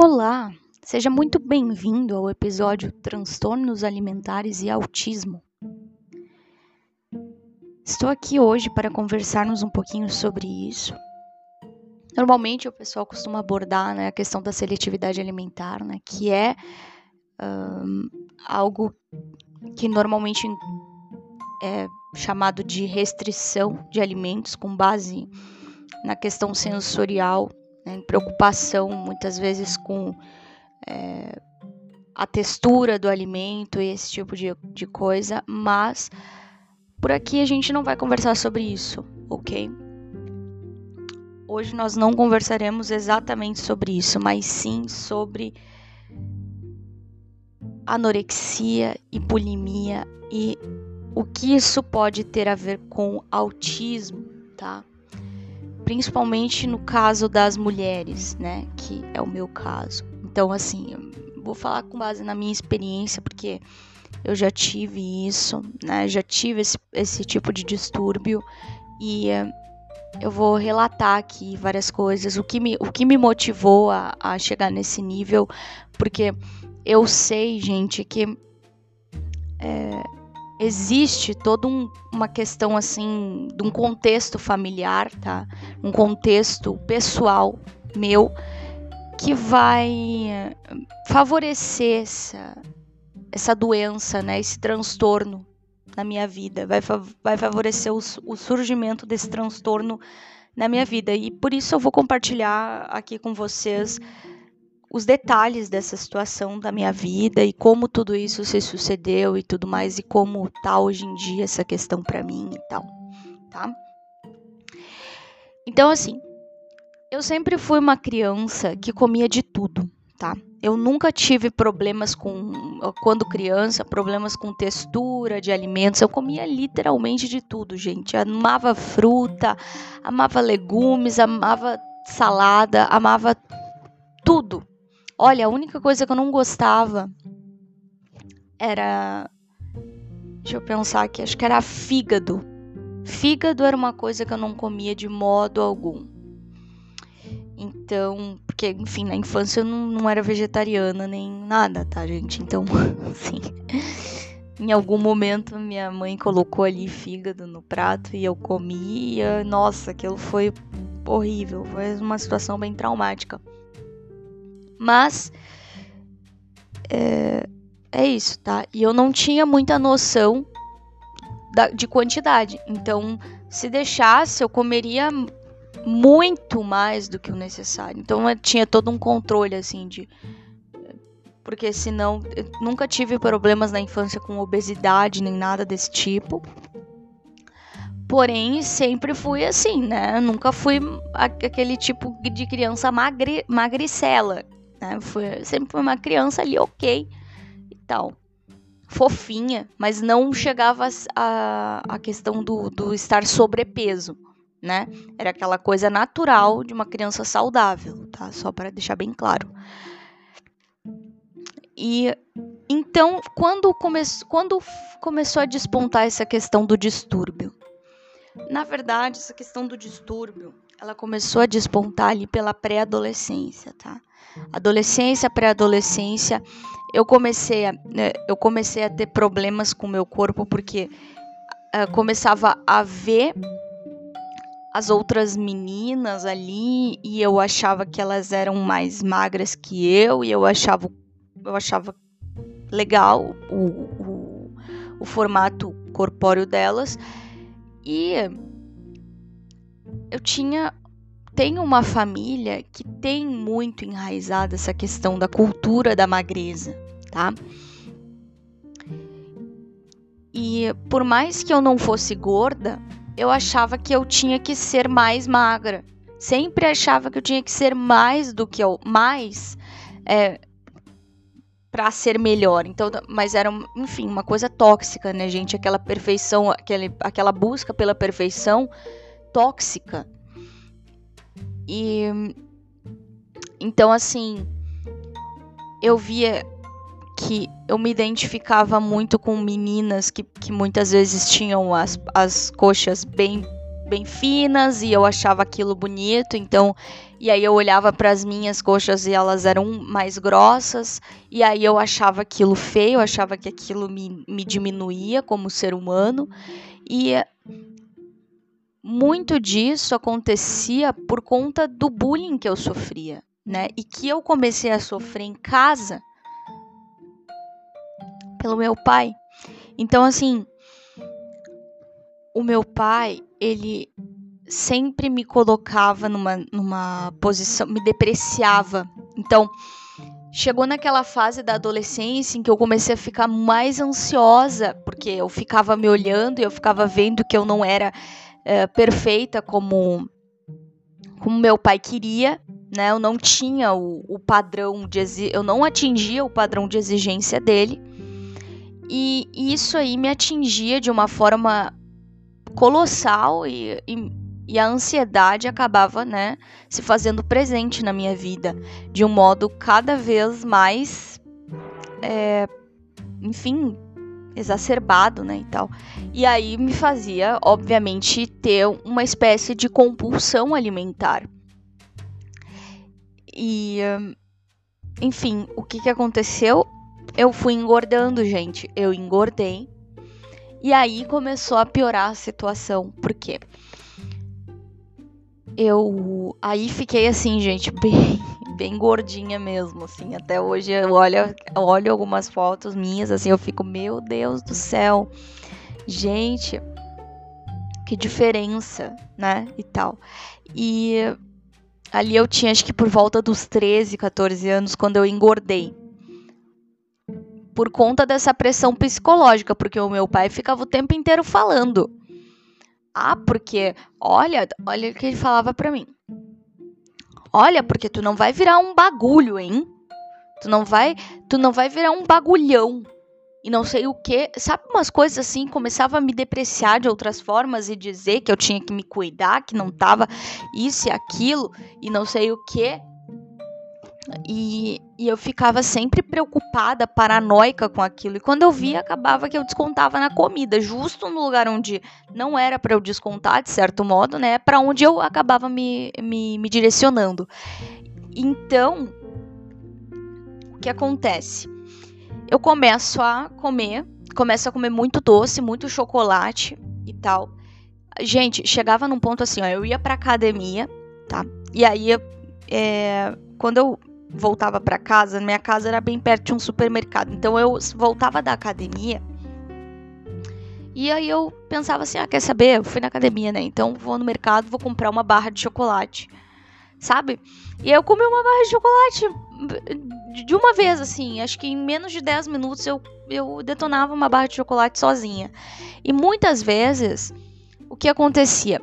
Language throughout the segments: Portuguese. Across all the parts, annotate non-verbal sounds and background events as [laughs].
Olá, seja muito bem-vindo ao episódio Transtornos Alimentares e Autismo. Estou aqui hoje para conversarmos um pouquinho sobre isso. Normalmente o pessoal costuma abordar né, a questão da seletividade alimentar, né, que é um, algo que normalmente é chamado de restrição de alimentos com base na questão sensorial né, preocupação muitas vezes com é, a textura do alimento e esse tipo de, de coisa, mas por aqui a gente não vai conversar sobre isso, ok? Hoje nós não conversaremos exatamente sobre isso, mas sim sobre anorexia e bulimia e o que isso pode ter a ver com autismo, tá? Principalmente no caso das mulheres, né, que é o meu caso. Então, assim, vou falar com base na minha experiência, porque eu já tive isso, né, já tive esse, esse tipo de distúrbio e uh, eu vou relatar aqui várias coisas, o que me, o que me motivou a, a chegar nesse nível, porque eu sei, gente, que é, existe toda um, uma questão assim de um contexto familiar, tá? Um contexto pessoal meu que vai favorecer essa, essa doença, né? Esse transtorno na minha vida, vai, vai favorecer o, o surgimento desse transtorno na minha vida e por isso eu vou compartilhar aqui com vocês os detalhes dessa situação da minha vida e como tudo isso se sucedeu e tudo mais e como tá hoje em dia essa questão para mim e tal, tá? Então assim, eu sempre fui uma criança que comia de tudo, tá? Eu nunca tive problemas com quando criança, problemas com textura de alimentos. Eu comia literalmente de tudo, gente. amava fruta, amava legumes, amava salada, amava tudo, Olha, a única coisa que eu não gostava era. Deixa eu pensar aqui, acho que era fígado. Fígado era uma coisa que eu não comia de modo algum. Então, porque, enfim, na infância eu não, não era vegetariana nem nada, tá, gente? Então, [laughs] assim. Em algum momento minha mãe colocou ali fígado no prato e eu comia. Nossa, aquilo foi horrível. Foi uma situação bem traumática. Mas é, é isso, tá? E eu não tinha muita noção da, de quantidade. Então, se deixasse, eu comeria muito mais do que o necessário. Então, eu tinha todo um controle, assim, de. Porque senão, eu nunca tive problemas na infância com obesidade nem nada desse tipo. Porém, sempre fui assim, né? nunca fui aquele tipo de criança magre, magricela, né? Foi, sempre foi uma criança ali ok e tal. Fofinha, mas não chegava a, a questão do, do estar sobrepeso, né? Era aquela coisa natural de uma criança saudável, tá? Só para deixar bem claro. E então, quando, come, quando começou a despontar essa questão do distúrbio? Na verdade, essa questão do distúrbio, ela começou a despontar ali pela pré-adolescência, tá? Adolescência, pré-adolescência, eu comecei a, né, eu comecei a ter problemas com o meu corpo porque uh, começava a ver as outras meninas ali e eu achava que elas eram mais magras que eu e eu achava eu achava legal o, o, o formato corpóreo delas. E eu tinha tenho uma família que tem muito enraizada essa questão da cultura da magreza, tá? E por mais que eu não fosse gorda, eu achava que eu tinha que ser mais magra. Sempre achava que eu tinha que ser mais do que eu. Mais. É, para ser melhor. Então, mas era, enfim, uma coisa tóxica, né, gente? Aquela perfeição, aquele, aquela busca pela perfeição tóxica. E então assim, eu via que eu me identificava muito com meninas que, que muitas vezes tinham as, as coxas bem bem finas e eu achava aquilo bonito, então e aí eu olhava para as minhas coxas e elas eram mais grossas, e aí eu achava aquilo feio, achava que aquilo me, me diminuía como ser humano, e muito disso acontecia por conta do bullying que eu sofria, né? E que eu comecei a sofrer em casa pelo meu pai. Então, assim, o meu pai, ele sempre me colocava numa, numa posição, me depreciava. Então, chegou naquela fase da adolescência em que eu comecei a ficar mais ansiosa, porque eu ficava me olhando e eu ficava vendo que eu não era é, perfeita como como meu pai queria, né? Eu não tinha o, o padrão de eu não atingia o padrão de exigência dele. E isso aí me atingia de uma forma colossal e, e e a ansiedade acabava, né, se fazendo presente na minha vida de um modo cada vez mais, é, enfim, exacerbado, né, e tal. E aí me fazia, obviamente, ter uma espécie de compulsão alimentar. E, enfim, o que que aconteceu? Eu fui engordando, gente. Eu engordei. E aí começou a piorar a situação. Por quê? Eu aí fiquei assim, gente, [laughs] bem, bem gordinha mesmo, assim. Até hoje eu olho, olho algumas fotos minhas, assim, eu fico, meu Deus do céu, gente, que diferença, né? E tal. E ali eu tinha, acho que por volta dos 13, 14 anos, quando eu engordei. Por conta dessa pressão psicológica, porque o meu pai ficava o tempo inteiro falando ah, porque olha, olha o que ele falava para mim. Olha, porque tu não vai virar um bagulho, hein? Tu não vai, tu não vai virar um bagulhão. E não sei o que, sabe umas coisas assim, começava a me depreciar de outras formas e dizer que eu tinha que me cuidar, que não tava isso e aquilo e não sei o que. E, e eu ficava sempre preocupada, paranoica com aquilo. E quando eu via, acabava que eu descontava na comida, justo no lugar onde não era para eu descontar, de certo modo, né? Para onde eu acabava me, me, me direcionando. Então, o que acontece? Eu começo a comer, começo a comer muito doce, muito chocolate e tal. Gente, chegava num ponto assim, ó, eu ia pra academia, tá? E aí, é, quando eu voltava para casa, minha casa era bem perto de um supermercado. Então eu voltava da academia. E aí eu pensava assim: "Ah, quer saber? Eu fui na academia, né? Então vou no mercado, vou comprar uma barra de chocolate". Sabe? E eu comi uma barra de chocolate de uma vez assim, acho que em menos de 10 minutos eu eu detonava uma barra de chocolate sozinha. E muitas vezes o que acontecia?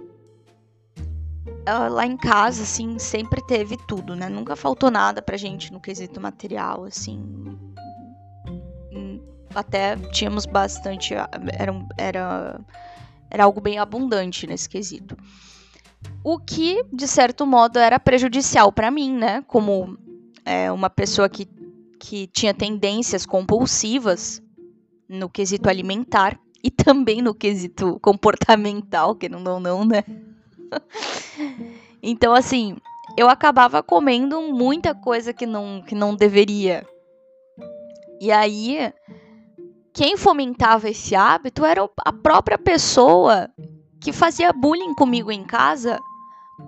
Lá em casa, assim, sempre teve tudo, né? Nunca faltou nada pra gente no quesito material, assim. Hum, até tínhamos bastante. Era, era, era algo bem abundante nesse quesito. O que, de certo modo, era prejudicial para mim, né? Como é, uma pessoa que, que tinha tendências compulsivas no quesito alimentar e também no quesito comportamental, que não, não, não, né? [laughs] então, assim, eu acabava comendo muita coisa que não, que não deveria. E aí, quem fomentava esse hábito era a própria pessoa que fazia bullying comigo em casa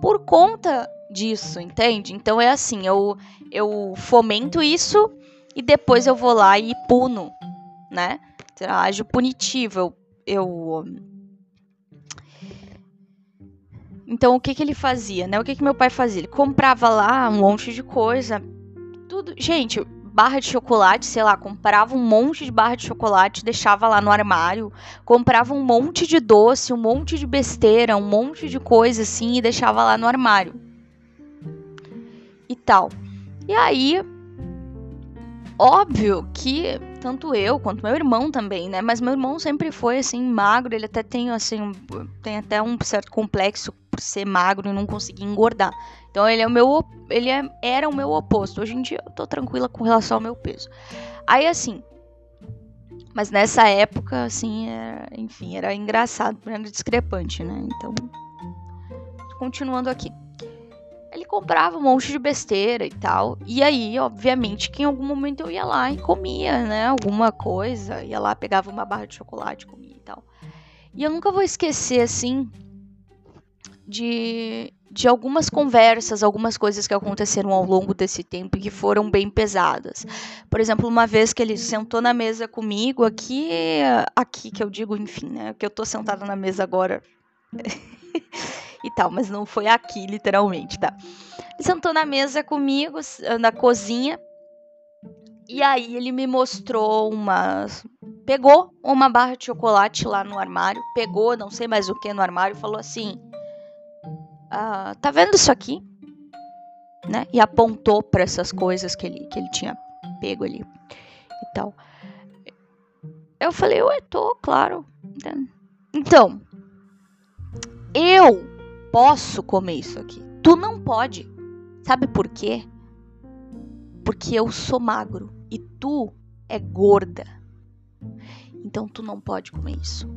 por conta disso, entende? Então é assim, eu, eu fomento isso e depois eu vou lá e puno, né? Ajo punitivo, eu, eu então, o que, que ele fazia, né? O que, que meu pai fazia? Ele comprava lá um monte de coisa. Tudo. Gente, barra de chocolate, sei lá, comprava um monte de barra de chocolate, deixava lá no armário, comprava um monte de doce, um monte de besteira, um monte de coisa assim e deixava lá no armário. E tal. E aí, óbvio que tanto eu quanto meu irmão também, né? Mas meu irmão sempre foi assim magro, ele até tem assim, um, tem até um certo complexo por ser magro e não conseguir engordar. Então ele é o meu ele é, era o meu oposto. Hoje em dia eu tô tranquila com relação ao meu peso. Aí assim, mas nessa época assim, era, enfim, era engraçado, era discrepante, né? Então continuando aqui. Comprava um monte de besteira e tal. E aí, obviamente, que em algum momento eu ia lá e comia, né? Alguma coisa. Ia lá, pegava uma barra de chocolate, comia e tal. E eu nunca vou esquecer, assim, de, de algumas conversas, algumas coisas que aconteceram ao longo desse tempo e que foram bem pesadas. Por exemplo, uma vez que ele sentou na mesa comigo, aqui, aqui que eu digo, enfim, né? Que eu tô sentada na mesa agora. [laughs] e tal, mas não foi aqui, literalmente, tá? Ele sentou na mesa comigo, na cozinha, e aí ele me mostrou uma. Pegou uma barra de chocolate lá no armário, pegou não sei mais o que no armário falou assim: ah, Tá vendo isso aqui? Né? E apontou para essas coisas que ele, que ele tinha pego ali e tal. Eu falei, ué, tô, claro. Então, eu posso comer isso aqui. Tu não pode. Sabe por quê? Porque eu sou magro e tu é gorda. Então tu não pode comer isso,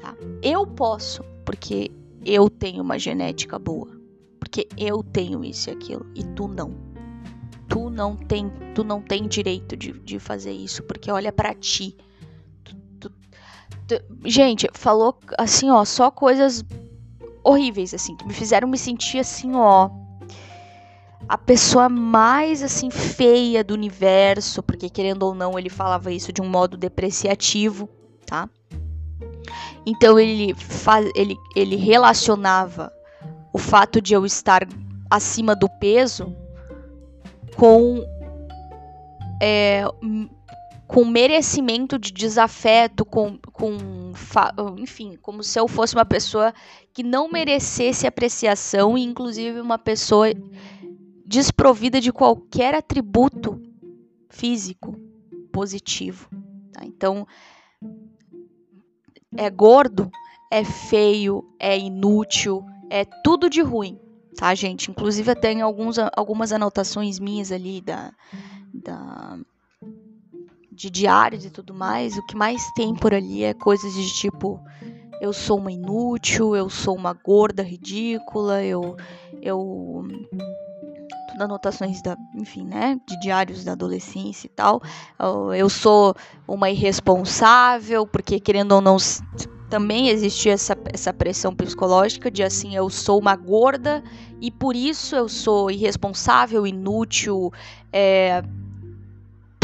tá? Eu posso, porque eu tenho uma genética boa. Porque eu tenho isso e aquilo e tu não. Tu não tem, tu não tem direito de, de fazer isso, porque olha para ti. Tu, tu, tu, gente, falou assim, ó, só coisas horríveis, assim, que me fizeram me sentir assim, ó. A pessoa mais assim feia do universo, porque querendo ou não, ele falava isso de um modo depreciativo, tá? Então ele, faz, ele, ele relacionava o fato de eu estar acima do peso com é, com merecimento de desafeto, com, com enfim, como se eu fosse uma pessoa que não merecesse apreciação e inclusive uma pessoa desprovida de qualquer atributo físico positivo. Tá? Então, é gordo, é feio, é inútil, é tudo de ruim, tá, gente? Inclusive, eu tenho alguns, algumas anotações minhas ali da, da de diários e tudo mais, o que mais tem por ali é coisas de tipo eu sou uma inútil, eu sou uma gorda ridícula, eu eu tudo anotações da, enfim, né, de diários da adolescência e tal. Eu sou uma irresponsável, porque querendo ou não também existia essa, essa pressão psicológica de assim, eu sou uma gorda e por isso eu sou irresponsável, inútil, é,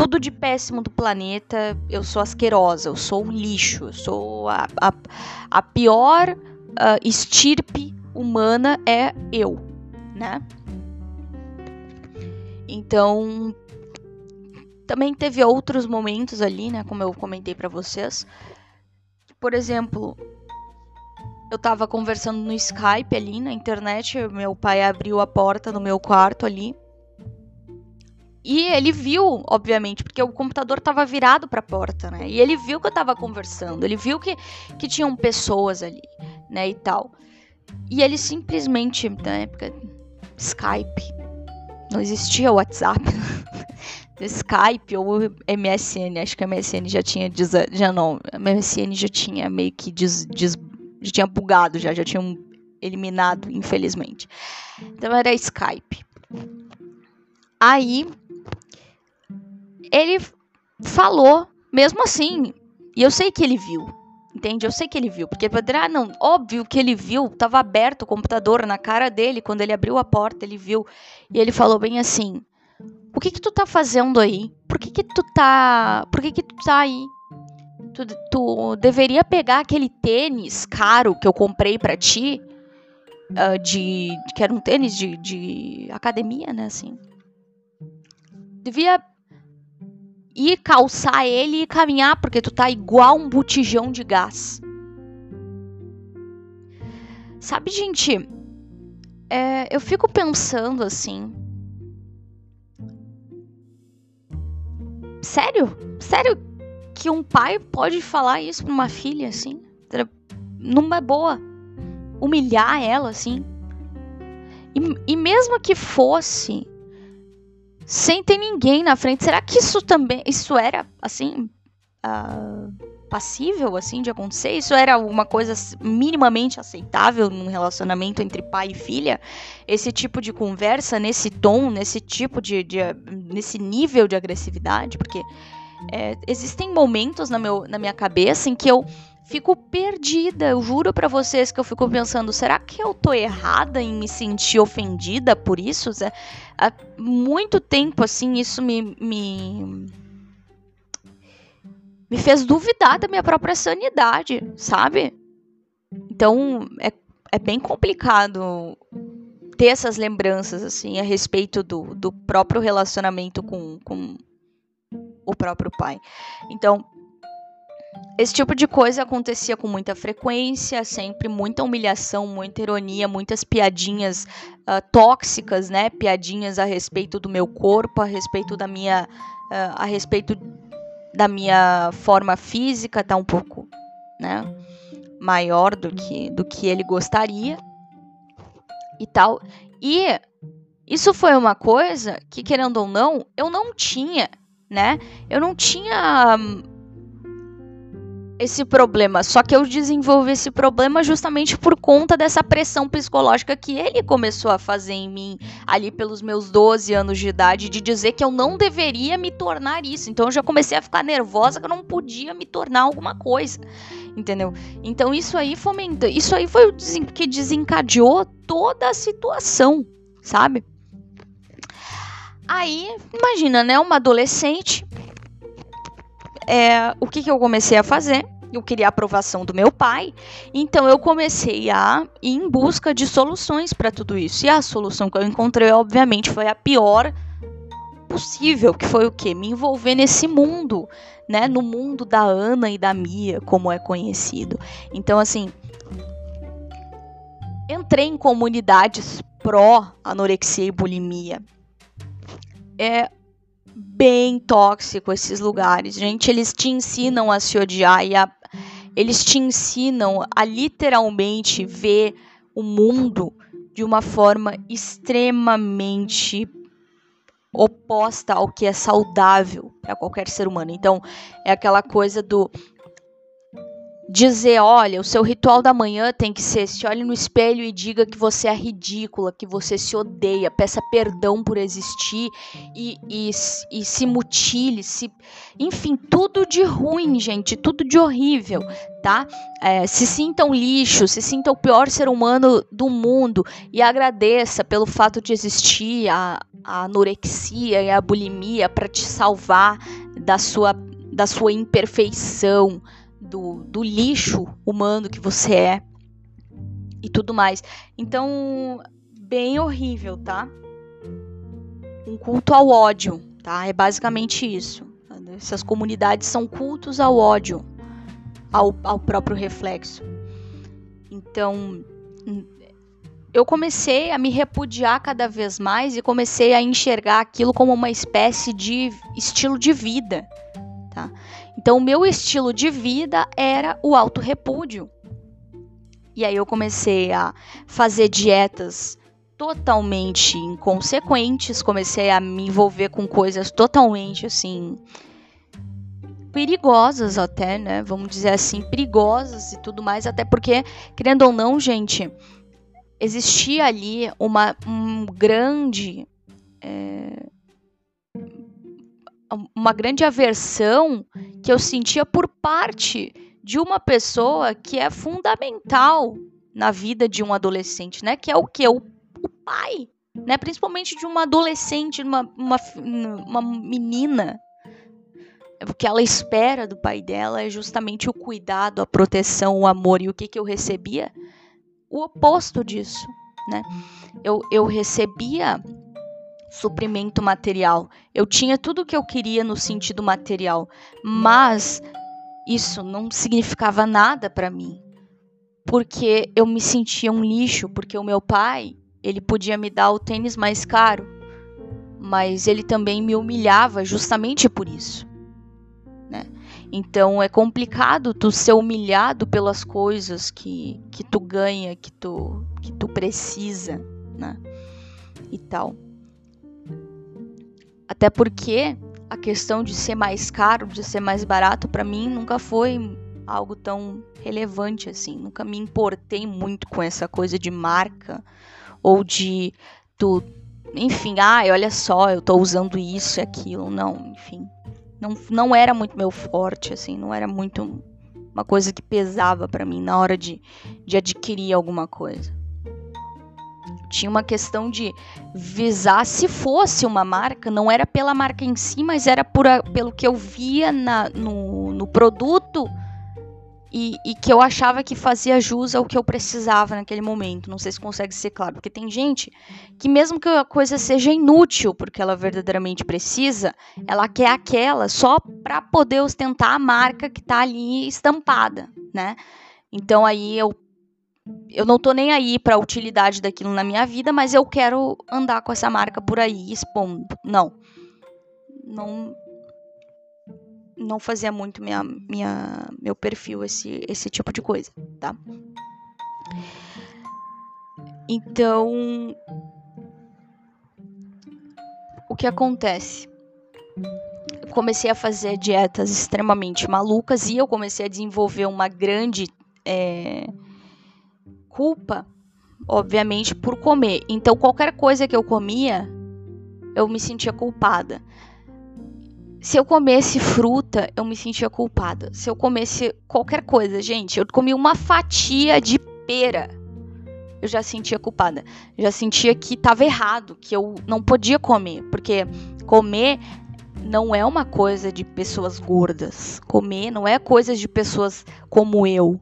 tudo de péssimo do planeta, eu sou asquerosa, eu sou um lixo, eu sou a, a, a pior uh, estirpe humana é eu, né? Então, também teve outros momentos ali, né, como eu comentei para vocês. Por exemplo, eu tava conversando no Skype ali na internet, meu pai abriu a porta do meu quarto ali e ele viu, obviamente, porque o computador estava virado para a porta, né? E ele viu que eu estava conversando, ele viu que, que tinham pessoas ali, né, e tal. E ele simplesmente, na época, Skype, não existia WhatsApp, [laughs] Skype ou MSN, acho que a MSN já tinha, já não, a MSN já tinha meio que des, des, já tinha bugado, já, já tinham eliminado, infelizmente. Então era Skype. Aí ele falou, mesmo assim. E eu sei que ele viu. Entende? Eu sei que ele viu. Porque ah, não, óbvio que ele viu. Tava aberto o computador na cara dele. Quando ele abriu a porta, ele viu. E ele falou bem assim: O que que tu tá fazendo aí? Por que que tu tá. Por que que tu tá aí? Tu, tu deveria pegar aquele tênis caro que eu comprei para ti. Uh, de. Que era um tênis de, de academia, né? Assim. Devia ir calçar ele e caminhar, porque tu tá igual um botijão de gás. Sabe, gente, é, eu fico pensando assim. Sério? Sério que um pai pode falar isso pra uma filha assim? Numa boa. Humilhar ela assim? E, e mesmo que fosse sem ter ninguém na frente. Será que isso também, isso era assim, uh, passível assim de acontecer? Isso era uma coisa minimamente aceitável num relacionamento entre pai e filha? Esse tipo de conversa nesse tom, nesse tipo de, de nesse nível de agressividade, porque é, existem momentos na, meu, na minha cabeça em que eu fico perdida. Eu juro para vocês que eu fico pensando, será que eu tô errada em me sentir ofendida por isso? Há muito tempo assim isso me, me me fez duvidar da minha própria sanidade, sabe? Então é, é bem complicado ter essas lembranças assim a respeito do, do próprio relacionamento com, com o próprio pai. Então, esse tipo de coisa acontecia com muita frequência, sempre muita humilhação, muita ironia, muitas piadinhas uh, tóxicas, né? Piadinhas a respeito do meu corpo, a respeito da minha, uh, a respeito da minha forma física, tá um pouco, né? Maior do que do que ele gostaria e tal. E isso foi uma coisa que, querendo ou não, eu não tinha, né? Eu não tinha hum, esse problema. Só que eu desenvolvi esse problema justamente por conta dessa pressão psicológica que ele começou a fazer em mim ali pelos meus 12 anos de idade, de dizer que eu não deveria me tornar isso. Então eu já comecei a ficar nervosa que eu não podia me tornar alguma coisa. Entendeu? Então isso aí fomenta, isso aí foi o que desencadeou toda a situação, sabe? Aí, imagina, né, uma adolescente é, o que, que eu comecei a fazer? Eu queria a aprovação do meu pai, então eu comecei a ir em busca de soluções para tudo isso. E a solução que eu encontrei, obviamente, foi a pior possível, que foi o quê? Me envolver nesse mundo, né? No mundo da Ana e da Mia, como é conhecido. Então, assim, entrei em comunidades pró anorexia e bulimia. É bem tóxico esses lugares. Gente, eles te ensinam a se odiar e a, eles te ensinam a literalmente ver o mundo de uma forma extremamente oposta ao que é saudável para qualquer ser humano. Então, é aquela coisa do dizer, olha, o seu ritual da manhã tem que ser, se olhe no espelho e diga que você é ridícula, que você se odeia, peça perdão por existir e, e, e se mutile, se, enfim, tudo de ruim, gente, tudo de horrível, tá? É, se sinta um lixo, se sinta o pior ser humano do mundo e agradeça pelo fato de existir a, a anorexia e a bulimia para te salvar da sua, da sua imperfeição, do, do lixo humano que você é e tudo mais. Então, bem horrível, tá? Um culto ao ódio, tá? É basicamente isso. Essas comunidades são cultos ao ódio, ao, ao próprio reflexo. Então, eu comecei a me repudiar cada vez mais e comecei a enxergar aquilo como uma espécie de estilo de vida, tá? Então, o meu estilo de vida era o autorrepúdio. E aí eu comecei a fazer dietas totalmente inconsequentes, comecei a me envolver com coisas totalmente assim perigosas até, né? Vamos dizer assim, perigosas e tudo mais, até porque, querendo ou não, gente, existia ali uma um grande é, uma grande aversão que eu sentia por parte de uma pessoa que é fundamental na vida de um adolescente, né? Que é o que? O, o pai, né? Principalmente de uma adolescente, uma, uma, uma menina. O que ela espera do pai dela é justamente o cuidado, a proteção, o amor. E o que, que eu recebia? O oposto disso, né? Eu, eu recebia suprimento material. Eu tinha tudo o que eu queria no sentido material, mas isso não significava nada para mim, porque eu me sentia um lixo, porque o meu pai, ele podia me dar o tênis mais caro, mas ele também me humilhava justamente por isso, né? Então é complicado tu ser humilhado pelas coisas que, que tu ganha, que tu, que tu precisa, né? E tal. Até porque a questão de ser mais caro, de ser mais barato, para mim nunca foi algo tão relevante assim. Nunca me importei muito com essa coisa de marca ou de tu, enfim, ai, olha só, eu tô usando isso e aquilo. Não, enfim. Não, não era muito meu forte, assim, não era muito uma coisa que pesava para mim na hora de, de adquirir alguma coisa. Tinha uma questão de visar, se fosse uma marca, não era pela marca em si, mas era por pelo que eu via na, no, no produto e, e, que eu achava que fazia jus ao que eu precisava naquele momento. Não sei se consegue ser claro, porque tem gente que, mesmo que a coisa seja inútil, porque ela verdadeiramente precisa, ela quer aquela só para poder ostentar a marca que está ali estampada, né? Então aí eu eu não tô nem aí para a utilidade daquilo na minha vida, mas eu quero andar com essa marca por aí expondo. Não. Não não fazia muito minha, minha, meu perfil esse, esse tipo de coisa, tá? Então, o que acontece? Eu comecei a fazer dietas extremamente malucas e eu comecei a desenvolver uma grande é, culpa, obviamente, por comer. Então, qualquer coisa que eu comia, eu me sentia culpada. Se eu comesse fruta, eu me sentia culpada. Se eu comesse qualquer coisa, gente, eu comi uma fatia de pera, eu já sentia culpada. Já sentia que estava errado, que eu não podia comer, porque comer não é uma coisa de pessoas gordas. Comer não é coisa de pessoas como eu,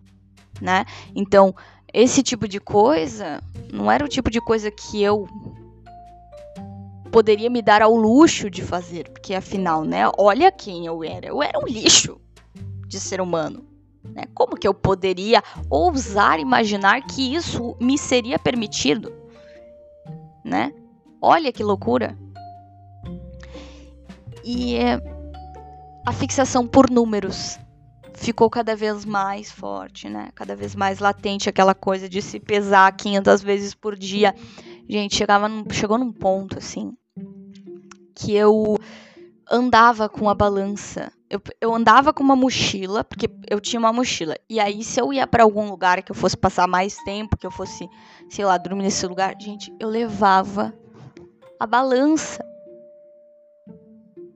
né? Então, esse tipo de coisa não era o tipo de coisa que eu poderia me dar ao luxo de fazer, porque afinal, né, olha quem eu era. Eu era um lixo de ser humano. Né? Como que eu poderia ousar imaginar que isso me seria permitido? Né? Olha que loucura. E é, a fixação por números ficou cada vez mais forte, né? Cada vez mais latente aquela coisa de se pesar 500 vezes por dia. Gente, chegava num, chegou num ponto assim que eu andava com a balança. Eu, eu andava com uma mochila, porque eu tinha uma mochila. E aí, se eu ia para algum lugar que eu fosse passar mais tempo, que eu fosse, sei lá, dormir nesse lugar, gente, eu levava a balança.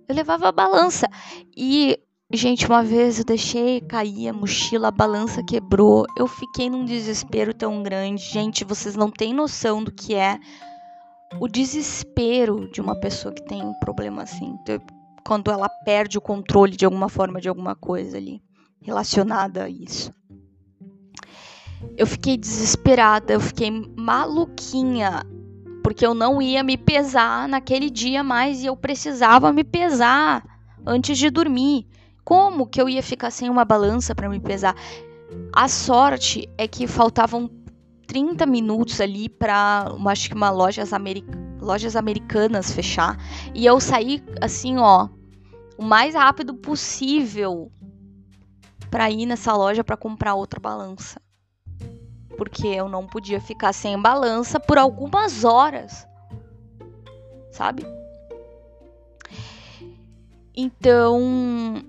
Eu levava a balança. E, gente, uma vez eu deixei cair a mochila, a balança quebrou. Eu fiquei num desespero tão grande. Gente, vocês não têm noção do que é o desespero de uma pessoa que tem um problema assim, quando ela perde o controle de alguma forma de alguma coisa ali relacionada a isso. Eu fiquei desesperada, eu fiquei maluquinha, porque eu não ia me pesar naquele dia mais e eu precisava me pesar antes de dormir. Como que eu ia ficar sem uma balança para me pesar? A sorte é que faltavam 30 minutos ali para, acho que uma lojas, americ lojas americanas fechar. E eu saí assim, ó, o mais rápido possível para ir nessa loja para comprar outra balança. Porque eu não podia ficar sem balança por algumas horas. Sabe? Então,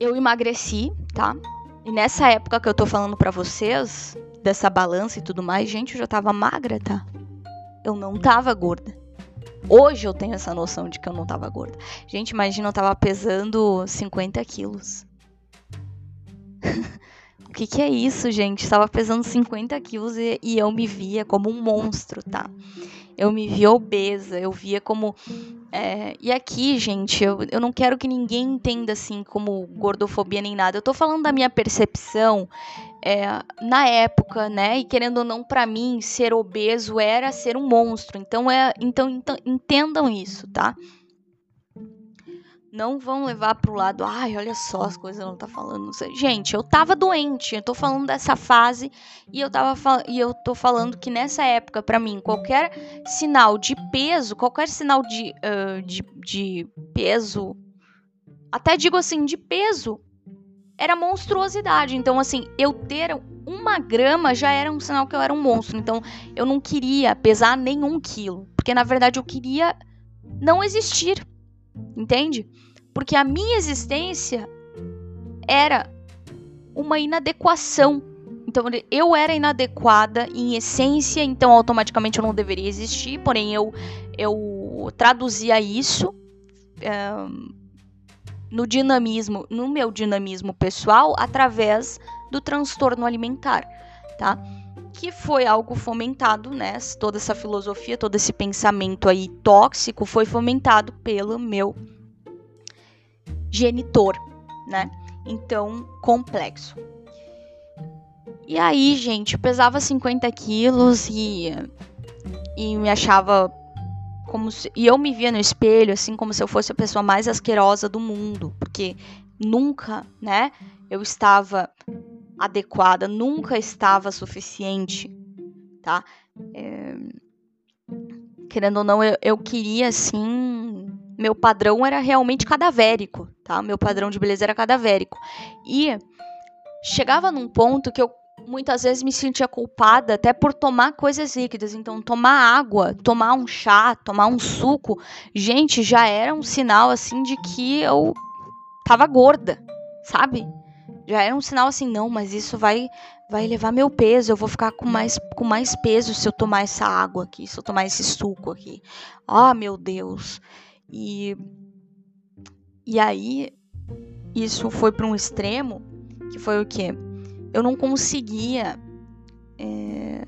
eu emagreci, tá? E nessa época que eu tô falando para vocês, dessa balança e tudo mais, gente, eu já tava magra, tá? Eu não tava gorda. Hoje eu tenho essa noção de que eu não tava gorda. Gente, imagina, eu tava pesando 50 quilos. [laughs] o que, que é isso, gente? Eu tava pesando 50 quilos e, e eu me via como um monstro, tá? Eu me via obesa, eu via como. É... e aqui, gente, eu, eu não quero que ninguém entenda assim como gordofobia nem nada. Eu tô falando da minha percepção é, na época, né? E querendo ou não, para mim, ser obeso era ser um monstro. Então, é, então, então entendam isso, tá? Não vão levar pro lado, ai, olha só as coisas que ela tá falando. Gente, eu tava doente, eu tô falando dessa fase e eu tava e eu tô falando que nessa época, para mim, qualquer sinal de peso, qualquer sinal de, uh, de, de peso, até digo assim, de peso, era monstruosidade. Então, assim, eu ter uma grama já era um sinal que eu era um monstro. Então, eu não queria pesar nenhum quilo. Porque, na verdade, eu queria não existir. Entende? Porque a minha existência era uma inadequação. Então eu era inadequada em essência, então automaticamente eu não deveria existir, porém eu, eu traduzia isso no dinamismo, no meu dinamismo pessoal, através do transtorno alimentar, tá? Que foi algo fomentado, né? Toda essa filosofia, todo esse pensamento aí tóxico foi fomentado pelo meu genitor, né? Então, complexo. E aí, gente, eu pesava 50 quilos e, e me achava como se, e eu me via no espelho assim como se eu fosse a pessoa mais asquerosa do mundo, porque nunca, né, eu estava adequada, nunca estava suficiente, tá? É, querendo ou não, eu, eu queria assim, meu padrão era realmente cadavérico, tá? Meu padrão de beleza era cadavérico. E chegava num ponto que eu muitas vezes me sentia culpada até por tomar coisas líquidas. Então, tomar água, tomar um chá, tomar um suco, gente, já era um sinal assim de que eu tava gorda, sabe? Já era um sinal assim, não, mas isso vai vai levar meu peso, eu vou ficar com mais com mais peso se eu tomar essa água aqui, se eu tomar esse suco aqui. Ah, oh, meu Deus. E e aí isso foi para um extremo que foi o quê? eu não conseguia é,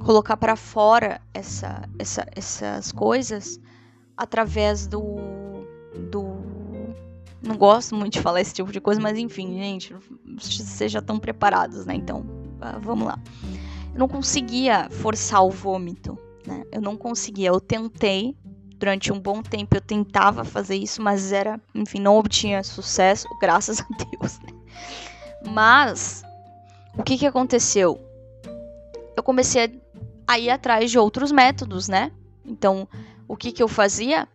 colocar para fora essa, essa, essas coisas através do, do. Não gosto muito de falar esse tipo de coisa, mas enfim, gente, vocês já estão preparados, né? Então, ah, vamos lá. Eu não conseguia forçar o vômito, né? Eu não conseguia. Eu tentei, durante um bom tempo eu tentava fazer isso, mas era, enfim, não obtinha sucesso, [laughs] graças a Deus, né? Mas o que que aconteceu? Eu comecei a ir atrás de outros métodos, né? Então, o que que eu fazia?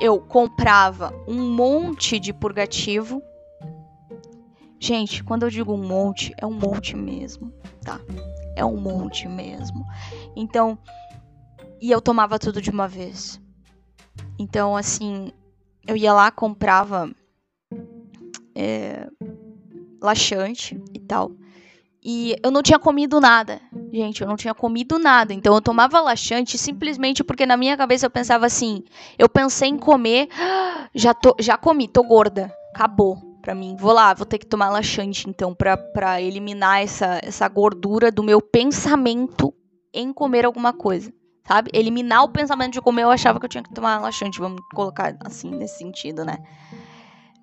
Eu comprava um monte de purgativo. Gente, quando eu digo um monte, é um monte mesmo, tá? É um monte mesmo. Então, e eu tomava tudo de uma vez. Então, assim, eu ia lá, comprava é, laxante e tal. E eu não tinha comido nada. Gente, eu não tinha comido nada. Então eu tomava laxante simplesmente porque na minha cabeça eu pensava assim: eu pensei em comer, [gasps] já, tô, já comi, tô gorda. Acabou pra mim. Vou lá, vou ter que tomar laxante então pra, pra eliminar essa, essa gordura do meu pensamento em comer alguma coisa. Sabe? Eliminar o pensamento de comer, eu achava que eu tinha que tomar laxante. Vamos colocar assim, nesse sentido, né?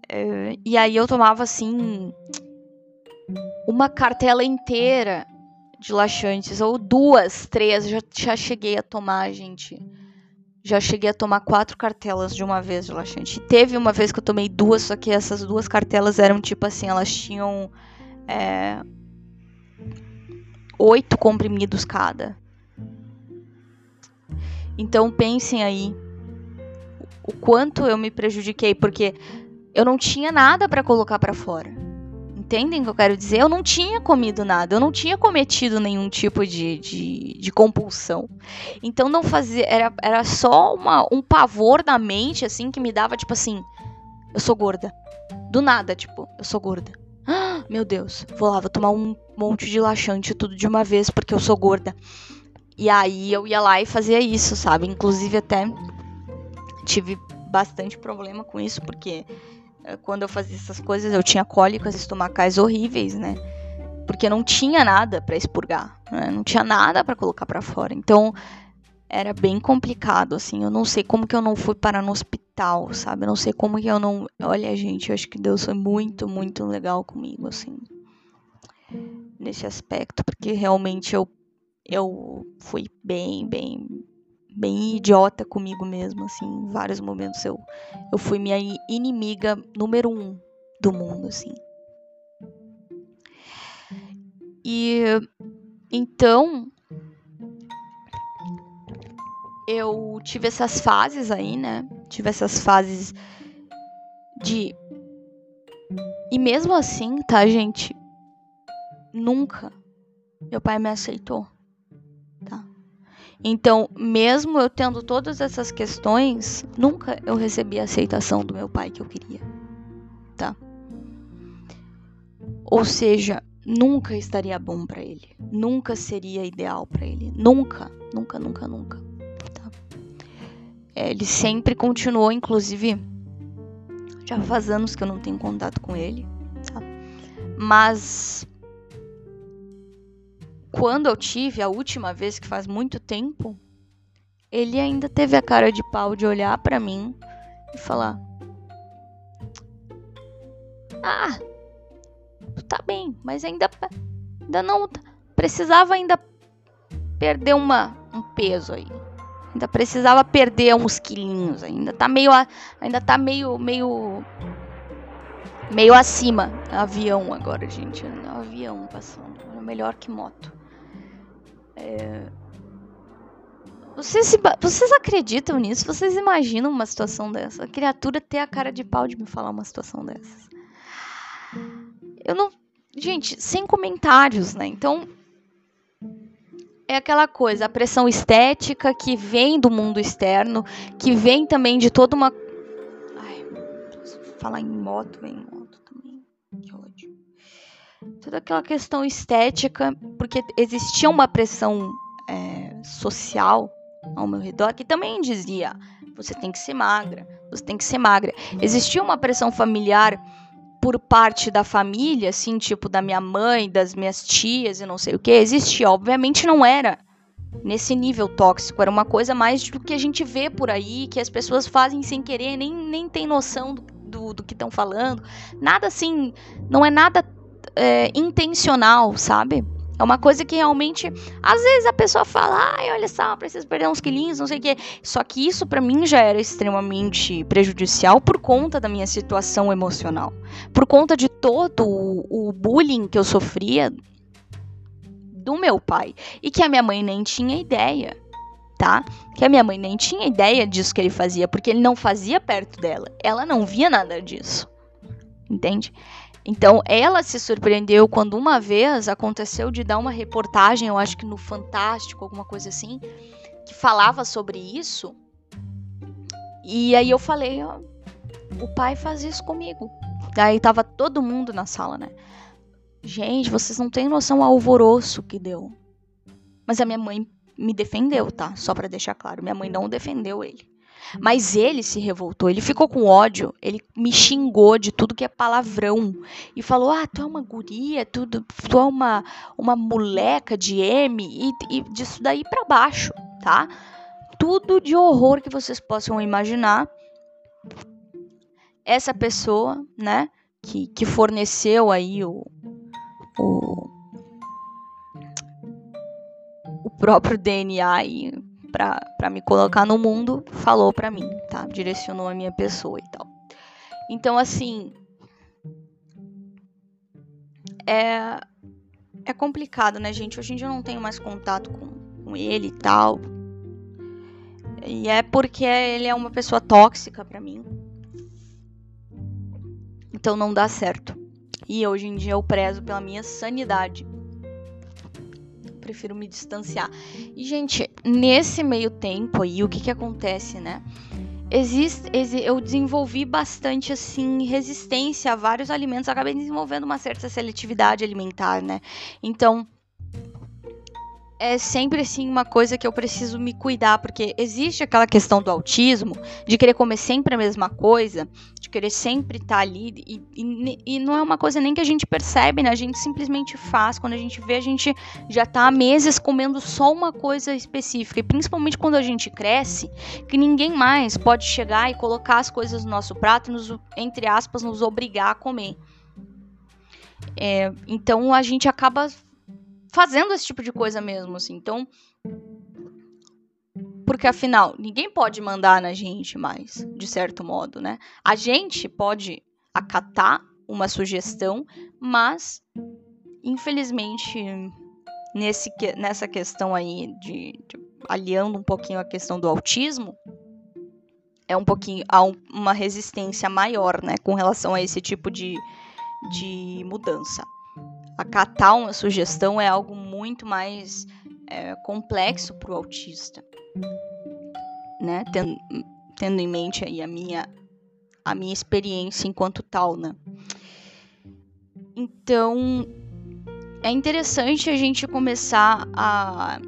É, e aí eu tomava assim uma cartela inteira de laxantes, ou duas, três, já, já cheguei a tomar, gente. Já cheguei a tomar quatro cartelas de uma vez de laxante. Teve uma vez que eu tomei duas, só que essas duas cartelas eram tipo assim, elas tinham é, oito comprimidos cada. Então pensem aí o quanto eu me prejudiquei, porque eu não tinha nada para colocar para fora. Entendem o que eu quero dizer? Eu não tinha comido nada, eu não tinha cometido nenhum tipo de, de, de compulsão. Então não fazia. Era, era só uma, um pavor na mente, assim, que me dava, tipo assim, eu sou gorda. Do nada, tipo, eu sou gorda. Ah, meu Deus, vou lá, vou tomar um monte de laxante tudo de uma vez porque eu sou gorda. E aí eu ia lá e fazia isso, sabe? Inclusive até tive bastante problema com isso, porque quando eu fazia essas coisas, eu tinha cólicas estomacais horríveis, né? Porque não tinha nada para expurgar, né? não tinha nada para colocar para fora. Então, era bem complicado, assim. Eu não sei como que eu não fui parar no hospital, sabe? Eu não sei como que eu não. Olha, gente, eu acho que Deus foi muito, muito legal comigo, assim. Nesse aspecto, porque realmente eu, eu fui bem, bem, bem idiota comigo mesmo, assim, em vários momentos eu, eu fui minha inimiga número um do mundo, assim. E então eu tive essas fases aí, né? Tive essas fases de e mesmo assim, tá, gente? Nunca meu pai me aceitou. Então, mesmo eu tendo todas essas questões, nunca eu recebi a aceitação do meu pai que eu queria, tá? Ou seja, nunca estaria bom para ele, nunca seria ideal para ele, nunca, nunca, nunca, nunca. Tá? É, ele sempre continuou, inclusive, já faz anos que eu não tenho contato com ele, tá? mas quando eu tive a última vez, que faz muito tempo, ele ainda teve a cara de pau de olhar para mim e falar: Ah, tá bem, mas ainda, ainda não precisava ainda perder uma, um peso aí. Ainda precisava perder uns quilinhos, ainda tá meio ainda tá meio meio meio acima. Avião agora, gente, avião passando, é melhor que moto. É... Vocês, vocês acreditam nisso? Vocês imaginam uma situação dessa? A criatura ter a cara de pau de me falar uma situação dessas? Eu não. Gente, sem comentários, né? Então. É aquela coisa, a pressão estética que vem do mundo externo, que vem também de toda uma. Ai, falar em moto, em moto. Toda aquela questão estética, porque existia uma pressão é, social ao meu redor que também dizia: você tem que ser magra, você tem que ser magra. Existia uma pressão familiar por parte da família, assim, tipo da minha mãe, das minhas tias e não sei o que, existia. Obviamente não era nesse nível tóxico, era uma coisa mais do que a gente vê por aí, que as pessoas fazem sem querer, nem, nem tem noção do, do, do que estão falando. Nada assim, não é nada é, intencional, sabe? É uma coisa que realmente, às vezes a pessoa fala, ai, olha só, preciso perder uns quilinhos, não sei o quê. Só que isso para mim já era extremamente prejudicial por conta da minha situação emocional. Por conta de todo o, o bullying que eu sofria do meu pai. E que a minha mãe nem tinha ideia, tá? Que a minha mãe nem tinha ideia disso que ele fazia, porque ele não fazia perto dela. Ela não via nada disso. Entende? Então, ela se surpreendeu quando uma vez aconteceu de dar uma reportagem, eu acho que no Fantástico, alguma coisa assim, que falava sobre isso. E aí eu falei, ó, o pai faz isso comigo. Daí tava todo mundo na sala, né? Gente, vocês não têm noção o alvoroço que deu. Mas a minha mãe me defendeu, tá? Só para deixar claro, minha mãe não defendeu ele. Mas ele se revoltou, ele ficou com ódio, ele me xingou de tudo que é palavrão. E falou: Ah, tu é uma guria, tu, tu é uma, uma moleca de M, e, e disso daí para baixo, tá? Tudo de horror que vocês possam imaginar. Essa pessoa, né, que, que forneceu aí o, o, o próprio DNA aí para me colocar no mundo, falou para mim, tá? Direcionou a minha pessoa e tal. Então, assim. É, é complicado, né, gente? Hoje em dia eu não tenho mais contato com, com ele e tal. E é porque ele é uma pessoa tóxica para mim. Então não dá certo. E hoje em dia eu prezo pela minha sanidade prefiro me distanciar. E, gente, nesse meio tempo aí, o que que acontece, né? Existe, eu desenvolvi bastante assim resistência a vários alimentos, acabei desenvolvendo uma certa seletividade alimentar, né? Então, é sempre assim uma coisa que eu preciso me cuidar, porque existe aquela questão do autismo, de querer comer sempre a mesma coisa, de querer sempre estar tá ali, e, e, e, não é uma coisa nem que a gente percebe, né? A gente simplesmente faz, quando a gente vê, a gente já tá há meses comendo só uma coisa específica, e principalmente quando a gente cresce, que ninguém mais pode chegar e colocar as coisas no nosso prato e nos, entre aspas, nos obrigar a comer. É, então a gente acaba fazendo esse tipo de coisa mesmo, assim. Então, porque afinal, ninguém pode mandar na gente mais, de certo modo, né? A gente pode acatar uma sugestão, mas infelizmente nesse, nessa questão aí de, de aliando um pouquinho a questão do autismo, é um pouquinho há um, uma resistência maior, né, com relação a esse tipo de, de mudança acatar uma sugestão é algo muito mais é, complexo para o autista, né? Tendo, tendo em mente aí a minha a minha experiência enquanto tal, né? Então, é interessante a gente começar a,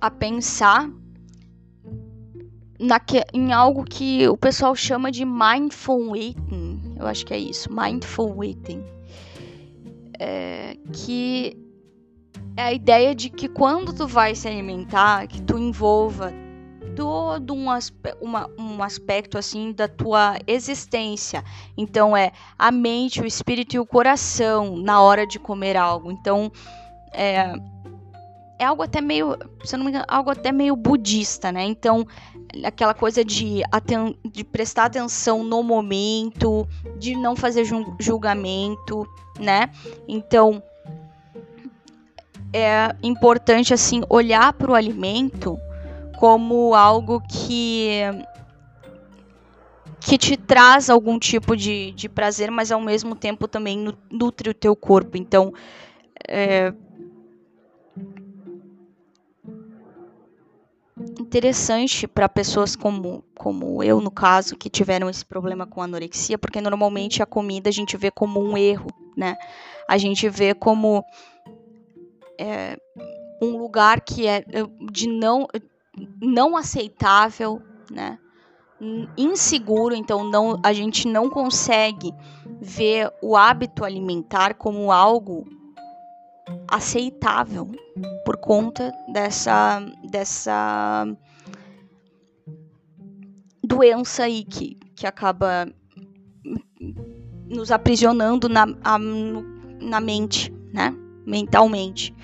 a pensar naque, em algo que o pessoal chama de mindful eating. Eu acho que é isso, mindful eating. É, que é a ideia de que quando tu vai se alimentar, que tu envolva todo um, uma, um aspecto assim da tua existência. Então é a mente, o espírito e o coração na hora de comer algo. Então é, é algo até meio, se não me engano, algo até meio budista, né? Então aquela coisa de, de prestar atenção no momento, de não fazer julgamento, né? Então é importante assim olhar para o alimento como algo que que te traz algum tipo de, de prazer, mas ao mesmo tempo também nutre o teu corpo. Então, é interessante para pessoas como, como eu, no caso, que tiveram esse problema com anorexia, porque normalmente a comida a gente vê como um erro, né? A gente vê como é, um lugar que é de não não aceitável, né? inseguro, então não, a gente não consegue ver o hábito alimentar como algo aceitável por conta dessa dessa doença aí que, que acaba nos aprisionando na, a, na mente, né? Mentalmente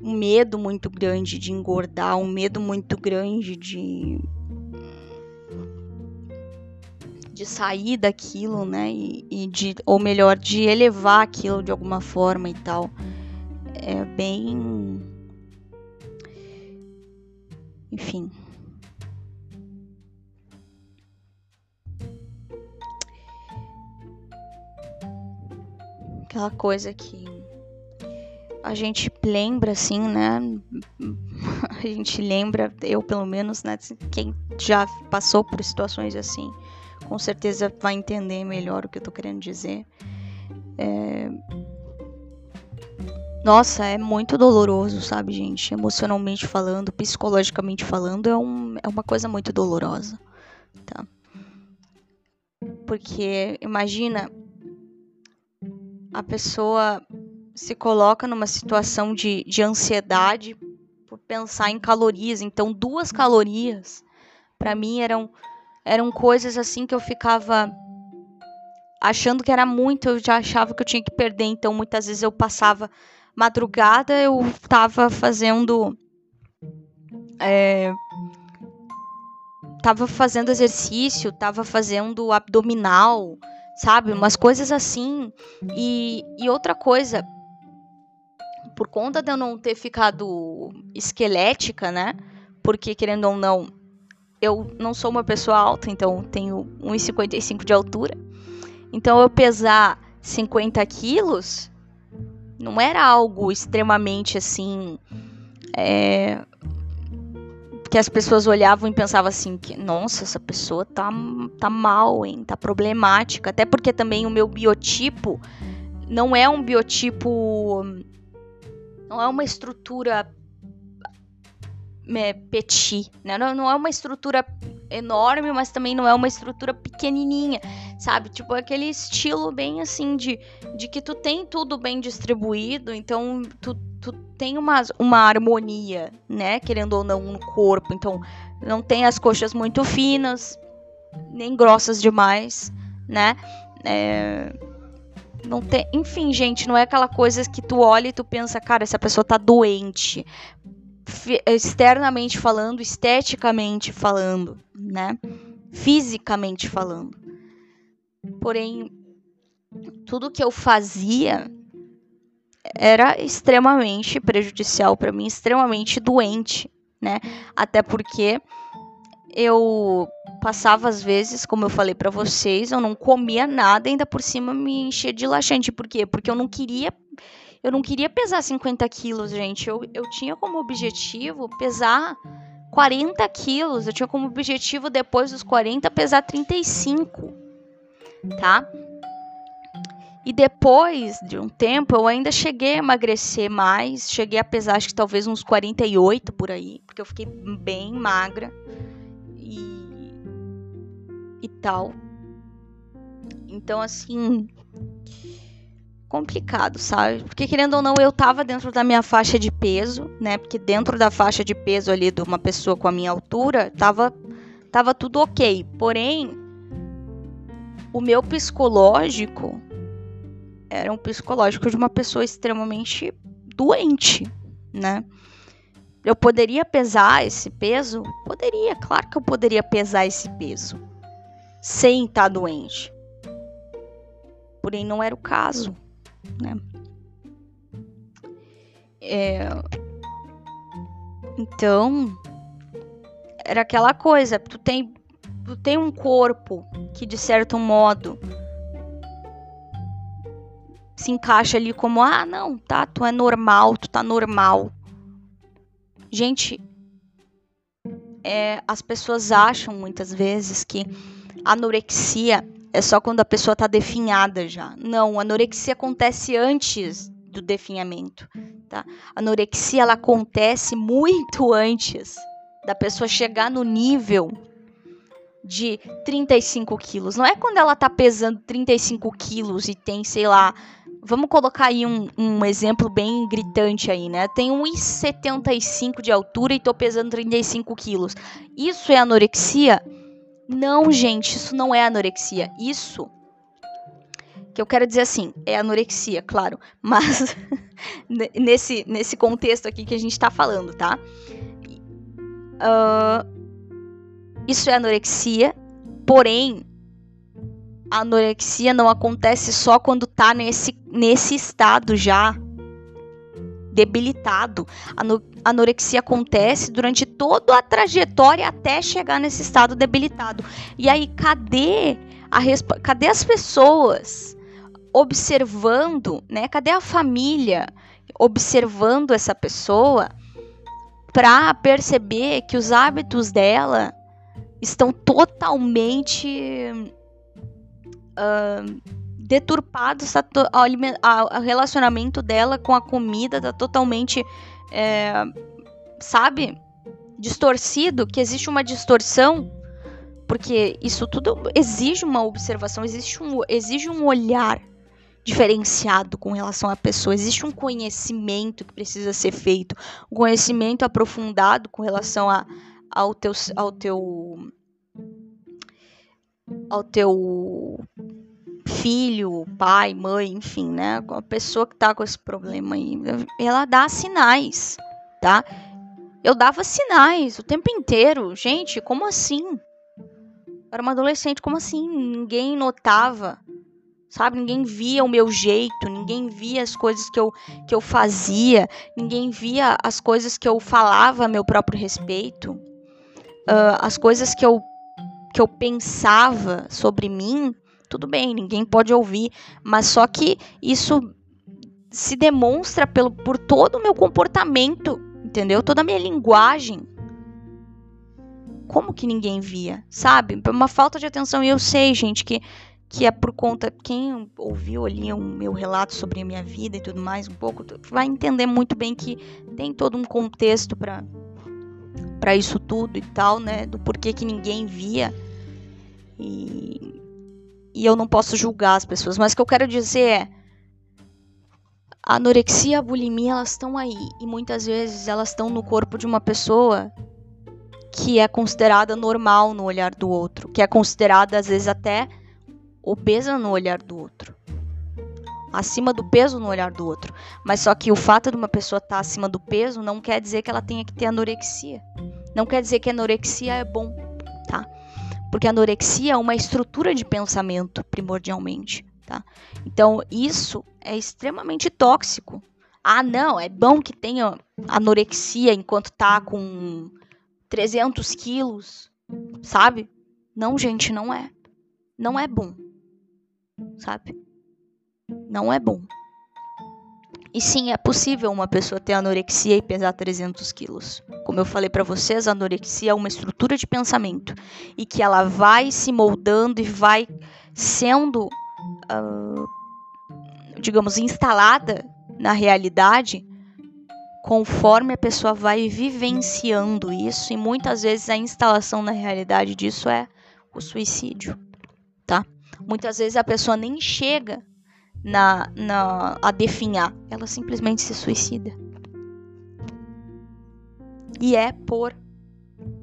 um medo muito grande de engordar, um medo muito grande de de sair daquilo, né? E, e, de, ou melhor, de elevar aquilo de alguma forma e tal. É bem. Enfim. Aquela coisa que a gente lembra, assim, né? [laughs] A gente lembra, eu pelo menos, né? Quem já passou por situações assim, com certeza vai entender melhor o que eu tô querendo dizer. É... Nossa, é muito doloroso, sabe, gente? Emocionalmente falando, psicologicamente falando, é, um, é uma coisa muito dolorosa, tá? Porque imagina a pessoa se coloca numa situação de, de ansiedade por pensar em calorias. Então, duas calorias, para mim, eram, eram coisas assim que eu ficava achando que era muito, eu já achava que eu tinha que perder. Então, muitas vezes eu passava madrugada, eu tava fazendo. É, tava fazendo exercício, tava fazendo abdominal, sabe? Umas coisas assim. E, e outra coisa, por conta de eu não ter ficado esquelética, né? Porque, querendo ou não, eu não sou uma pessoa alta, então tenho 1,55 de altura. Então, eu pesar 50 quilos não era algo extremamente assim. É, que as pessoas olhavam e pensavam assim que nossa essa pessoa tá, tá mal hein tá problemática até porque também o meu biotipo não é um biotipo não é uma estrutura é, petit, né? Não, não é uma estrutura enorme, mas também não é uma estrutura pequenininha, sabe? Tipo aquele estilo bem assim de, de que tu tem tudo bem distribuído, então tu, tu tem uma, uma harmonia, né? Querendo ou não, no corpo. Então não tem as coxas muito finas, nem grossas demais, né? É, não tem, enfim, gente, não é aquela coisa que tu olha e tu pensa, cara, essa pessoa tá doente. Externamente falando, esteticamente falando, né? Fisicamente falando. Porém, tudo que eu fazia era extremamente prejudicial para mim, extremamente doente, né? Até porque eu passava às vezes, como eu falei para vocês, eu não comia nada, ainda por cima me enchia de laxante. Por quê? Porque eu não queria eu não queria pesar 50 quilos, gente. Eu, eu tinha como objetivo pesar 40 quilos. Eu tinha como objetivo, depois dos 40, pesar 35. tá? E depois de um tempo, eu ainda cheguei a emagrecer mais, cheguei a pesar acho que talvez uns 48 por aí, porque eu fiquei bem magra e e tal. Então assim, complicado, sabe? Porque querendo ou não, eu tava dentro da minha faixa de peso, né? Porque dentro da faixa de peso ali de uma pessoa com a minha altura, tava tava tudo OK. Porém, o meu psicológico era um psicológico de uma pessoa extremamente doente, né? Eu poderia pesar esse peso? Poderia, claro que eu poderia pesar esse peso sem estar tá doente. Porém, não era o caso né? É... Então, era aquela coisa, tu tem, tu tem um corpo que de certo modo se encaixa ali como, ah, não, tá, tu é normal, tu tá normal. Gente, é, as pessoas acham muitas vezes que anorexia é só quando a pessoa está definhada já. Não, a anorexia acontece antes do definhamento, tá? A anorexia ela acontece muito antes da pessoa chegar no nível de 35 quilos. Não é quando ela tá pesando 35 quilos e tem, sei lá, vamos colocar aí um, um exemplo bem gritante aí, né? Tem 1,75 de altura e tô pesando 35 quilos. Isso é anorexia? Não, gente, isso não é anorexia. Isso que eu quero dizer assim, é anorexia, claro, mas [laughs] nesse, nesse contexto aqui que a gente tá falando, tá? Uh, isso é anorexia, porém, a anorexia não acontece só quando tá nesse, nesse estado já debilitado. A anorexia acontece durante toda a trajetória até chegar nesse estado debilitado. E aí, cadê a cadê as pessoas observando, né? Cadê a família observando essa pessoa para perceber que os hábitos dela estão totalmente uh, deturpado, o relacionamento dela com a comida tá totalmente, é, sabe, distorcido, que existe uma distorção, porque isso tudo exige uma observação, existe um, exige um olhar diferenciado com relação à pessoa, existe um conhecimento que precisa ser feito, um conhecimento aprofundado com relação a, ao teu ao teu ao teu filho, pai, mãe, enfim, né? A pessoa que tá com esse problema aí, ela dá sinais, tá? Eu dava sinais o tempo inteiro. Gente, como assim? Era uma adolescente, como assim? Ninguém notava, sabe? Ninguém via o meu jeito, ninguém via as coisas que eu, que eu fazia, ninguém via as coisas que eu falava a meu próprio respeito, uh, as coisas que eu, que eu pensava sobre mim tudo bem, ninguém pode ouvir, mas só que isso se demonstra pelo, por todo o meu comportamento, entendeu? Toda a minha linguagem. Como que ninguém via, sabe? Uma falta de atenção. E eu sei, gente, que, que é por conta. Quem ouviu ali o meu relato sobre a minha vida e tudo mais, um pouco, vai entender muito bem que tem todo um contexto para para isso tudo e tal, né? Do porquê que ninguém via. E e eu não posso julgar as pessoas, mas o que eu quero dizer é a anorexia a bulimia elas estão aí e muitas vezes elas estão no corpo de uma pessoa que é considerada normal no olhar do outro, que é considerada às vezes até obesa no olhar do outro. Acima do peso no olhar do outro. Mas só que o fato de uma pessoa estar tá acima do peso não quer dizer que ela tenha que ter anorexia. Não quer dizer que anorexia é bom? Porque a anorexia é uma estrutura de pensamento primordialmente, tá? Então isso é extremamente tóxico. Ah, não, é bom que tenha anorexia enquanto tá com 300 quilos, sabe? Não, gente, não é. Não é bom, sabe? Não é bom. E sim, é possível uma pessoa ter anorexia e pesar 300 quilos. Como eu falei para vocês, a anorexia é uma estrutura de pensamento e que ela vai se moldando e vai sendo, uh, digamos, instalada na realidade conforme a pessoa vai vivenciando isso, e muitas vezes a instalação na realidade disso é o suicídio, tá? Muitas vezes a pessoa nem chega na, na a definhar, ela simplesmente se suicida. E é por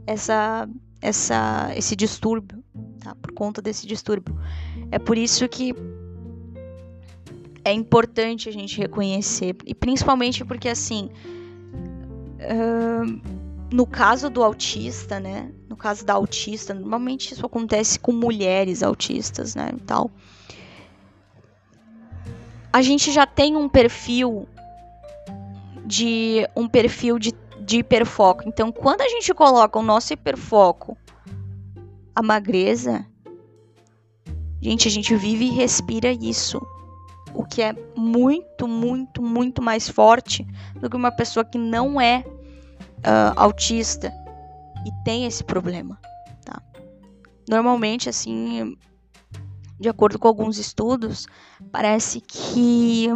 essa, essa, esse distúrbio, tá? Por conta desse distúrbio. É por isso que é importante a gente reconhecer, e principalmente porque assim, uh, no caso do autista, né? No caso da autista, normalmente isso acontece com mulheres autistas, né? E tal. A gente já tem um perfil de um perfil de, de hiperfoco. Então, quando a gente coloca o nosso hiperfoco a magreza, gente, a gente vive e respira isso o que é muito, muito, muito mais forte do que uma pessoa que não é uh, autista e tem esse problema, tá? Normalmente, assim, de acordo com alguns estudos, parece que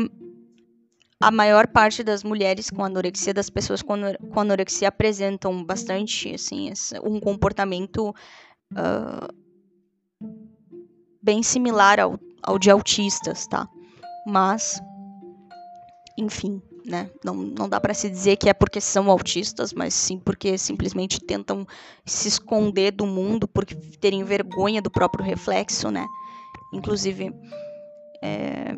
a maior parte das mulheres com anorexia, das pessoas com, anorexia, apresentam bastante, assim, um comportamento uh, bem similar ao, ao de autistas, tá? mas enfim, né? Não, não dá para se dizer que é porque são autistas, mas sim porque simplesmente tentam se esconder do mundo porque terem vergonha do próprio reflexo, né? Inclusive, é,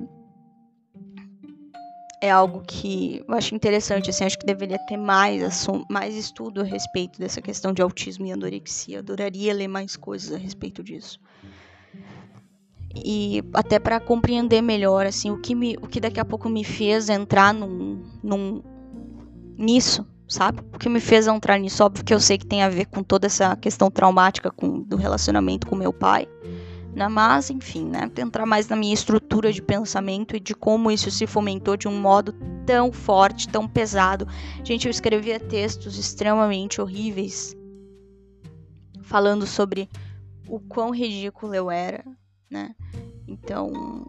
é algo que eu acho interessante, assim, acho que deveria ter mais, mais estudo a respeito dessa questão de autismo e anorexia. Adoraria ler mais coisas a respeito disso. E até para compreender melhor assim o que me o que daqui a pouco me fez entrar num, num nisso sabe? O que me fez entrar nisso óbvio que eu sei que tem a ver com toda essa questão traumática com, do relacionamento com meu pai mas enfim né entrar mais na minha estrutura de pensamento e de como isso se fomentou de um modo tão forte tão pesado gente eu escrevia textos extremamente horríveis falando sobre o quão ridículo eu era né? Então,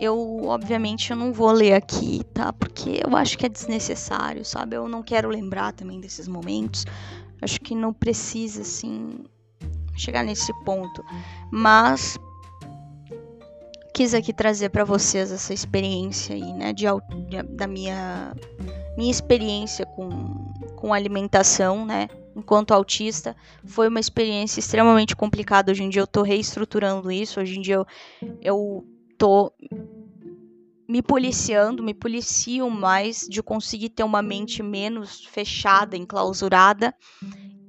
eu obviamente eu não vou ler aqui, tá? Porque eu acho que é desnecessário, sabe? Eu não quero lembrar também desses momentos. Acho que não precisa assim chegar nesse ponto, mas quis aqui trazer para vocês essa experiência aí, né, de, da minha minha experiência com, com alimentação, né, enquanto autista, foi uma experiência extremamente complicada. Hoje em dia eu tô reestruturando isso, hoje em dia eu, eu tô me policiando, me policio mais de conseguir ter uma mente menos fechada, enclausurada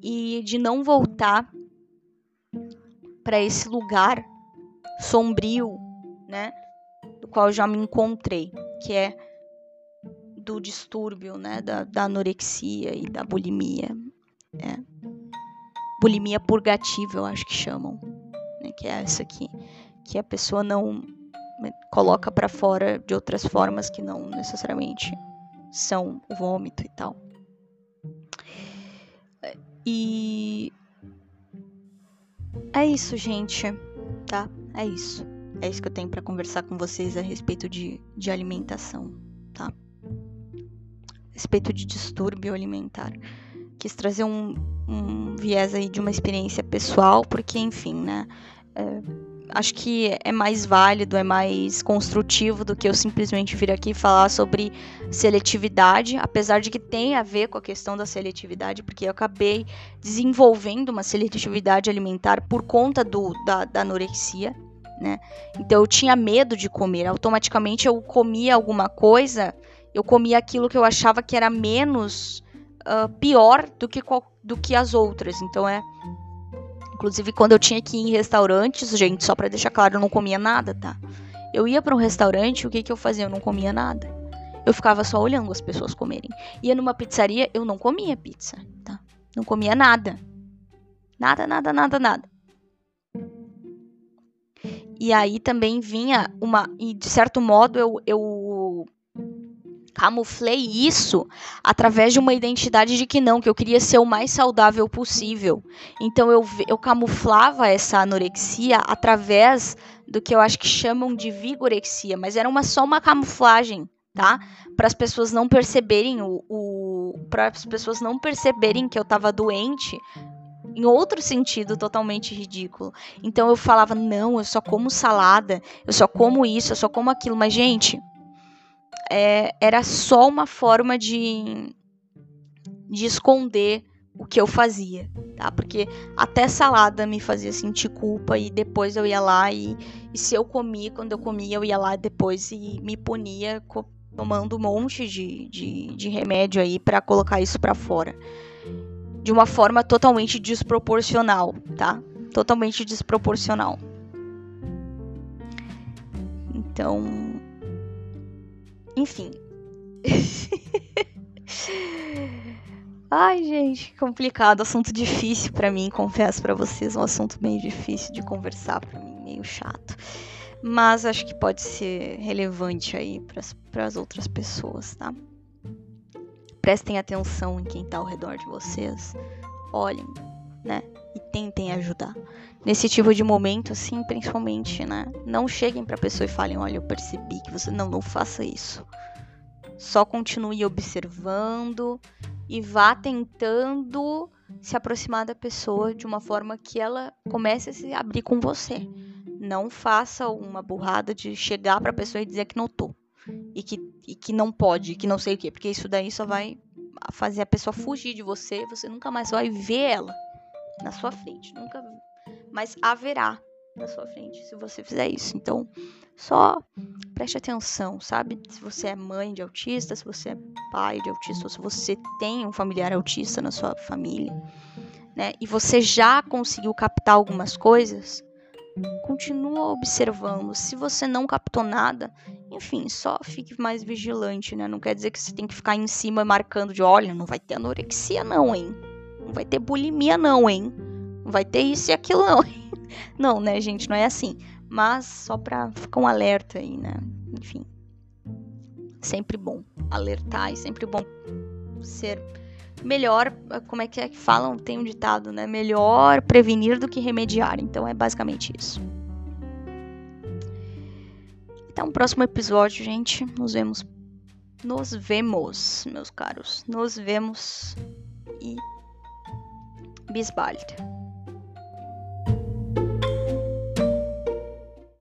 e de não voltar para esse lugar sombrio, né, do qual já me encontrei, que é do distúrbio, né, da, da anorexia e da bulimia. É. Bulimia purgativa, eu acho que chamam. Né? Que é essa aqui. Que a pessoa não né, coloca para fora de outras formas que não necessariamente são o vômito e tal. E é isso, gente, tá? É isso. É isso que eu tenho para conversar com vocês a respeito de, de alimentação, tá? A respeito de distúrbio alimentar quis trazer um, um viés aí de uma experiência pessoal, porque, enfim, né? É, acho que é mais válido, é mais construtivo do que eu simplesmente vir aqui falar sobre seletividade, apesar de que tem a ver com a questão da seletividade, porque eu acabei desenvolvendo uma seletividade alimentar por conta do, da, da anorexia, né? Então eu tinha medo de comer, automaticamente eu comia alguma coisa, eu comia aquilo que eu achava que era menos uh, pior do que, do que as outras. Então é. Inclusive, quando eu tinha que ir em restaurantes, gente, só para deixar claro, eu não comia nada, tá? Eu ia para um restaurante, o que, que eu fazia? Eu não comia nada. Eu ficava só olhando as pessoas comerem. Ia numa pizzaria, eu não comia pizza, tá? Não comia nada. Nada, nada, nada, nada. E aí também vinha uma. E de certo modo eu, eu camuflei isso através de uma identidade de que não, que eu queria ser o mais saudável possível. Então eu, eu camuflava essa anorexia através do que eu acho que chamam de vigorexia, mas era uma, só uma camuflagem, tá? Para as pessoas não perceberem o, o para as pessoas não perceberem que eu estava doente em outro sentido totalmente ridículo. Então eu falava: "Não, eu só como salada, eu só como isso, eu só como aquilo". Mas gente, é, era só uma forma de, de esconder o que eu fazia, tá? Porque até salada me fazia sentir culpa e depois eu ia lá e, e se eu comia, quando eu comia, eu ia lá depois e me punia tomando um monte de, de, de remédio aí para colocar isso para fora. De uma forma totalmente desproporcional, tá? Totalmente desproporcional. Então, enfim. [laughs] Ai, gente, complicado, assunto difícil para mim, confesso para vocês, um assunto meio difícil de conversar para mim, meio chato. Mas acho que pode ser relevante aí para as outras pessoas, tá? Prestem atenção em quem tá ao redor de vocês. Olhem, tentem ajudar. Nesse tipo de momento, assim, principalmente, né? Não cheguem pra pessoa e falem: Olha, eu percebi que você. Não, não faça isso. Só continue observando e vá tentando se aproximar da pessoa de uma forma que ela comece a se abrir com você. Não faça uma burrada de chegar pra pessoa e dizer que tô. E que, e que não pode, que não sei o quê. Porque isso daí só vai fazer a pessoa fugir de você. Você nunca mais vai ver ela na sua frente. Nunca mas haverá na sua frente se você fizer isso. Então, só preste atenção, sabe? Se você é mãe de autista, se você é pai de autista, ou se você tem um familiar autista na sua família, né? E você já conseguiu captar algumas coisas, continua observando. Se você não captou nada, enfim, só fique mais vigilante, né? Não quer dizer que você tem que ficar em cima marcando de, olha, não vai ter anorexia não, hein? Não vai ter bulimia não, hein? vai ter isso e aquilo não. [laughs] não, né, gente, não é assim. Mas só pra ficar um alerta aí, né? Enfim. Sempre bom alertar e sempre bom ser melhor, como é que é que falam? Tem um ditado, né? Melhor prevenir do que remediar. Então é basicamente isso. Então, próximo episódio, gente, nos vemos. Nos vemos, meus caros. Nos vemos e बीस बाल्ट।